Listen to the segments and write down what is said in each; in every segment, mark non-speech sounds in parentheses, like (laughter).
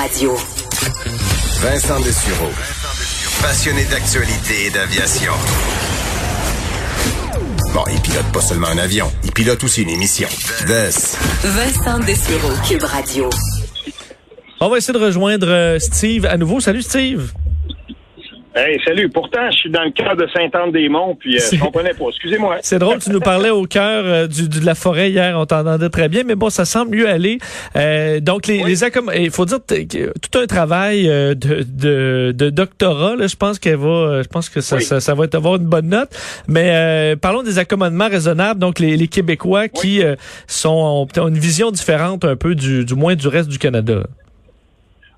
Radio. Vincent Dessureau. Passionné d'actualité et d'aviation. Bon, il pilote pas seulement un avion, il pilote aussi une émission. Vincent Dessureau, Cube Radio. On va essayer de rejoindre euh, Steve à nouveau. Salut Steve. Hey, salut. Pourtant, je suis dans le cœur de Saint-Anne-des-Monts, puis euh, je comprenais pas. Excusez-moi. (laughs) C'est drôle, tu nous parlais au cœur euh, du, de la forêt hier, on t'entendait très bien, mais bon, ça semble mieux aller. Euh, donc, les, les il faut dire tout un travail euh, de, de, de doctorat, là, je pense qu'elle va, je pense que ça, ça, ça, va avoir une bonne note. Mais parlons des accommodements raisonnables. Donc, les, les Québécois qui sont ont, une vision différente un peu du, du moins du reste du Canada.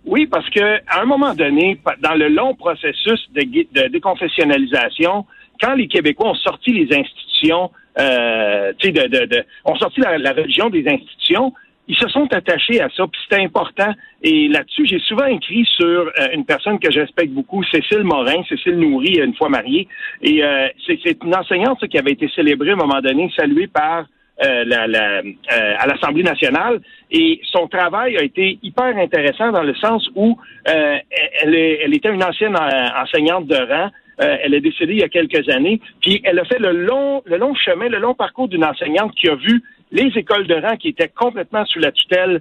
Oui, parce que à un moment donné, dans le long processus de, de déconfessionnalisation, quand les Québécois ont sorti les institutions, euh, de, de, de, ont sorti la, religion des institutions, ils se sont attachés à ça, puis c'était important. Et là-dessus, j'ai souvent écrit sur euh, une personne que je respecte beaucoup, Cécile Morin, Cécile Nourri, une fois mariée. Et euh, c'est une enseignante qui avait été célébrée à un moment donné, saluée par euh, la, la, euh, à l'Assemblée nationale et son travail a été hyper intéressant dans le sens où euh, elle, elle était une ancienne enseignante de rang. elle est décédée il y a quelques années, puis elle a fait le long, le long chemin, le long parcours d'une enseignante qui a vu les écoles de rang qui étaient complètement sous la tutelle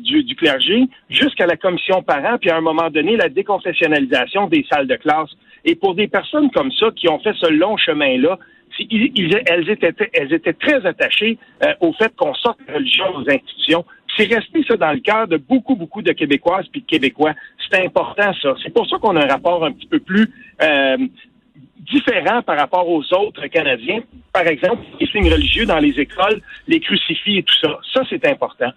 du, du, clergé, jusqu'à la commission parents, puis à un moment donné, la déconfessionnalisation des salles de classe. Et pour des personnes comme ça qui ont fait ce long chemin-là, elles, étaient, elles étaient très attachées euh, au fait qu'on sorte la religion aux institutions. C'est resté ça dans le cœur de beaucoup, beaucoup de Québécoises puis de Québécois. C'est important, ça. C'est pour ça qu'on a un rapport un petit peu plus euh, différent par rapport aux autres Canadiens. Par exemple, les signes religieux dans les écoles, les crucifix et tout ça. Ça, c'est important.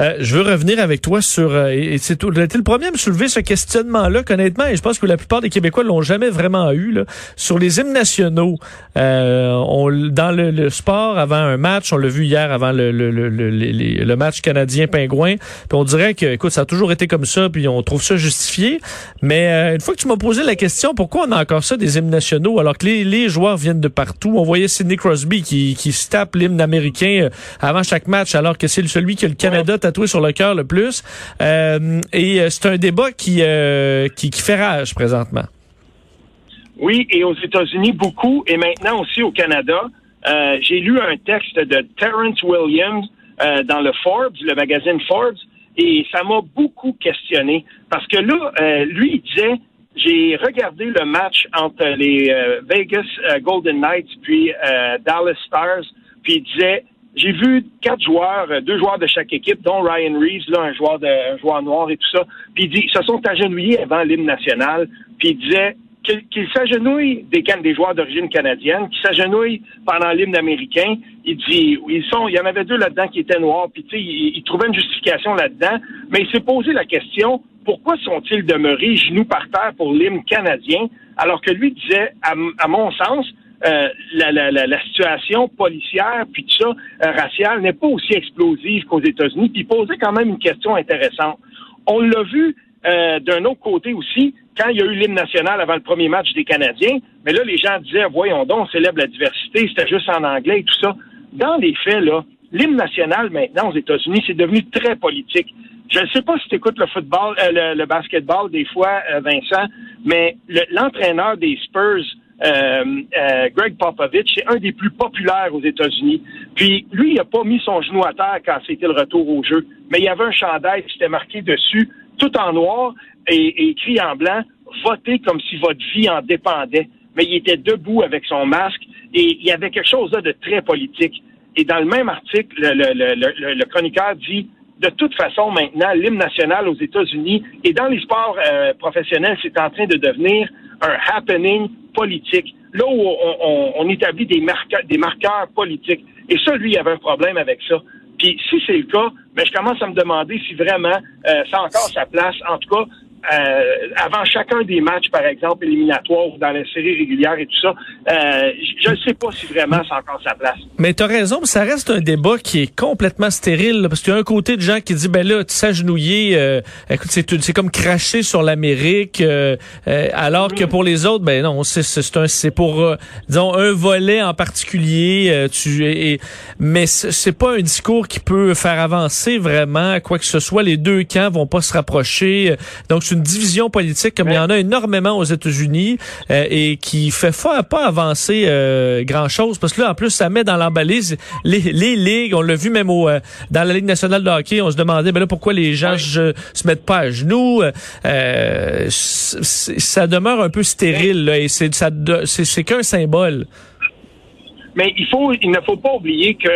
Euh, je veux revenir avec toi sur euh, et c'est tout. le premier à me soulever ce questionnement-là, honnêtement, et je pense que la plupart des Québécois l'ont jamais vraiment eu là, sur les hymnes nationaux. Euh, on, dans le, sport, avant un match, on l'a vu hier avant le, le, le, le match canadien pingouin. Puis on dirait que, écoute, ça a toujours été comme ça, puis on trouve ça justifié. Mais euh, une fois que tu m'as posé la question, pourquoi on a encore ça des hymnes nationaux alors que les, les joueurs viennent de partout? On voyait Sidney Crosby qui, qui se tape l'hymne américain avant chaque match, alors que c'est celui que le Canada tatoué sur le cœur le plus. Euh, et euh, c'est un débat qui, euh, qui, qui fait rage présentement. Oui, et aux États-Unis beaucoup, et maintenant aussi au Canada. J'ai lu un texte de Terrence Williams dans le Forbes, le magazine Forbes, et ça m'a beaucoup questionné parce que là, lui, il disait, j'ai regardé le match entre les Vegas Golden Knights puis Dallas Stars, puis il disait, j'ai vu quatre joueurs, euh, deux joueurs de chaque équipe, dont Ryan Reeves, un joueur de joueur noir et tout ça. Puis il dit, ils se sont agenouillés avant l'hymne national. Puis il disait qu'ils s'agenouillent des, des joueurs d'origine canadienne, qu'ils s'agenouillent pendant l'hymne américain. Il dit, ils sont, il y en avait deux là-dedans qui étaient noirs. Puis tu sais, il, il trouvait une justification là-dedans. Mais il s'est posé la question, pourquoi sont-ils demeurés genoux par terre pour l'hymne canadien, alors que lui disait, à mon sens, euh, la, la, la, situation policière puis tout ça euh, raciale n'est pas aussi explosive qu'aux États-Unis. Puis posait quand même une question intéressante. On l'a vu euh, d'un autre côté aussi quand il y a eu l'hymne national avant le premier match des Canadiens. Mais là, les gens disaient voyons donc, on célèbre la diversité, c'était juste en anglais et tout ça. Dans les faits, là, l'hymne national maintenant aux États-Unis, c'est devenu très politique. Je ne sais pas si tu écoutes le football, le, le, basketball des fois, Vincent, mais l'entraîneur des Spurs euh, euh, Greg Popovich, c'est un des plus populaires aux États-Unis. Puis lui, il n'a pas mis son genou à terre quand c'était le retour au jeu, mais il y avait un chandail qui était marqué dessus, tout en noir et, écrit en blanc, votez comme si votre vie en dépendait. Mais il était debout avec son masque et il y avait quelque chose là de très politique. Et dans le même article, le, chroniqueur dit de toute façon, maintenant, l'hymne national aux États-Unis et dans les sports euh, professionnels, c'est en train de devenir un happening politique, là où on, établit des marqueurs, des marqueurs politiques. Et ça, lui, il avait un problème avec ça. Puis si c'est le cas, ben, je commence à me demander si vraiment euh, ça a encore sa place, en tout cas, euh, avant chacun des matchs, par exemple, éliminatoires ou dans la série régulière et tout ça, euh, je ne sais pas si vraiment c'est encore sa place. Mais tu as raison, ça reste un débat qui est complètement stérile, parce qu'il y a un côté de gens qui dit, ben là, tu s'agenouiller, euh, écoute, c'est comme cracher sur l'Amérique, euh, alors que pour les autres, ben non, c'est c'est pour, disons, un volet en particulier, tu et, mais c'est pas un discours qui peut faire avancer vraiment quoi que ce soit. Les deux camps vont pas se rapprocher, donc c'est une division politique comme il y en a énormément aux États-Unis euh, et qui fait pas avancer euh, grand chose parce que là en plus ça met dans l'emballise les, les ligues. On l'a vu même au euh, dans la Ligue nationale de hockey, on se demandait ben là pourquoi les gens se mettent pas à genoux. ça demeure un peu stérile là, et c'est ça c'est qu'un symbole. Mais il faut il ne faut pas oublier que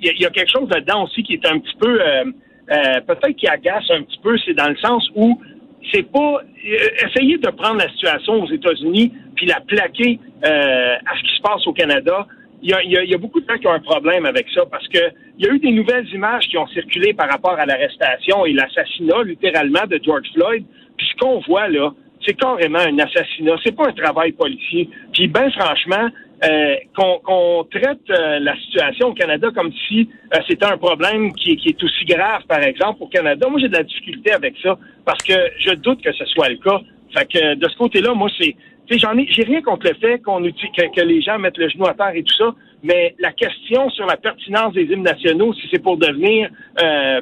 il y, y, a quelque chose là-dedans aussi qui est un petit peu euh, peut-être qui agace un petit peu, c'est dans le sens où c'est pas euh, essayer de prendre la situation aux États-Unis puis la plaquer euh, à ce qui se passe au Canada. Il y, a, beaucoup de gens qui ont un problème avec ça parce que il y a eu des nouvelles images qui ont circulé par rapport à l'arrestation et l'assassinat littéralement de George Floyd. Puis ce qu'on voit là, c'est carrément un assassinat. C'est pas un travail policier. Puis ben franchement, euh, qu'on traite euh, la situation au Canada comme si euh, c'était un problème qui, qui, est aussi grave, par exemple, au Canada. Moi, j'ai de la difficulté avec ça parce que je doute que ce soit le cas. Fait que de ce côté-là, moi, c'est j'en ai j'ai rien contre le fait qu'on que, que les gens mettent le genou à terre et tout ça, mais la question sur la pertinence des hymnes nationaux, si c'est pour devenir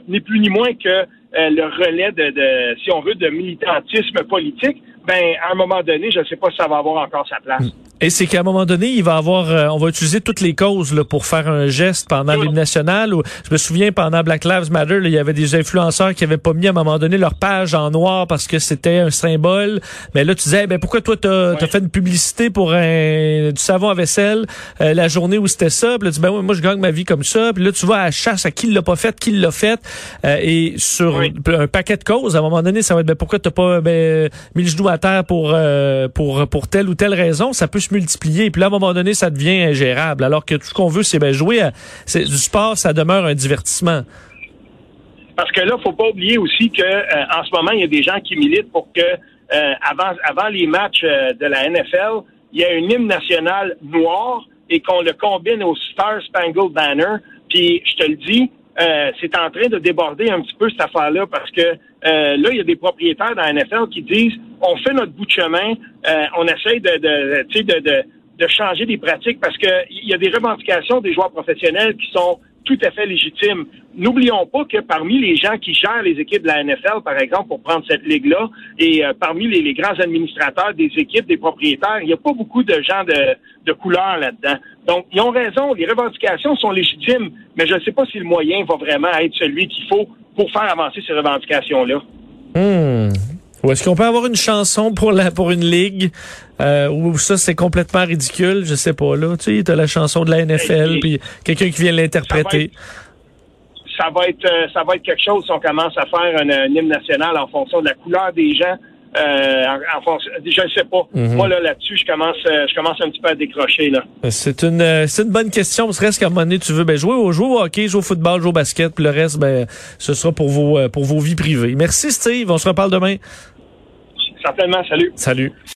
ni plus ni moins que le relais de, de, si on veut, de militantisme politique, ben à un moment donné, je ne sais pas si ça va avoir encore sa place. Et c'est qu'à un moment donné, il va avoir, euh, on va utiliser toutes les causes là, pour faire un geste pendant l'hymne national. Ou, je me souviens pendant Black Lives Matter, il y avait des influenceurs qui avaient pas mis à un moment donné leur page en noir parce que c'était un symbole. Mais là, tu disais, ben pourquoi toi t'as as fait une publicité pour un, du savon à vaisselle euh, la journée où c'était ça? Puis là, tu dis, ben moi je gagne ma vie comme ça. Puis là, tu vas à la chasse à qui l'a pas fait, qui l'a fait. Euh, et sur un paquet de causes, à un moment donné, ça va être, ben pourquoi t'as pas ben, mis le genou à terre pour pour pour telle ou telle raison? Ça peut multiplier. Puis à un moment donné, ça devient ingérable. Alors que tout ce qu'on veut, c'est ben, jouer à, du sport, ça demeure un divertissement. Parce que là, faut pas oublier aussi que euh, en ce moment, il y a des gens qui militent pour que euh, avant, avant les matchs euh, de la NFL, il y a une hymne nationale noire et qu'on le combine au Star Spangled Banner. Puis je te le dis, c'est en train de déborder un petit peu cette affaire-là parce que là, il y a des propriétaires dans la NFL qui disent on fait notre bout de chemin, euh, on essaye de, de, de, de, de changer des pratiques parce que il y a des revendications des joueurs professionnels qui sont tout à fait légitimes. N'oublions pas que parmi les gens qui gèrent les équipes de la NFL, par exemple, pour prendre cette ligue-là, et euh, parmi les, les, grands administrateurs des équipes, des propriétaires, il n'y a pas beaucoup de gens de, de couleur là-dedans. Donc, ils ont raison, les revendications sont légitimes, mais je ne sais pas si le moyen va vraiment être celui qu'il faut pour faire avancer ces revendications-là. Hmm. Ou est-ce qu'on peut avoir une chanson pour la pour une ligue euh, où ça c'est complètement ridicule, je sais pas là, tu sais, t'as la chanson de la NFL puis quelqu'un qui vient l'interpréter. Ça va être euh, ça va être quelque chose si on commence à faire un, hymne national en fonction de la couleur des gens. Euh, en, fonction, je ne sais pas. Mhm. Moi là là-dessus, je commence euh, je commence un petit peu à décrocher là. C'est une c'est une bonne question. Ce reste qu'à un moment donné, tu veux ben, jouer au jouer au hockey, jouer au football, jouer au basket, puis le reste ben ce sera pour vos pour vos vies privées. Merci Steve, on se reparle demain. Certainement, salut. Salut.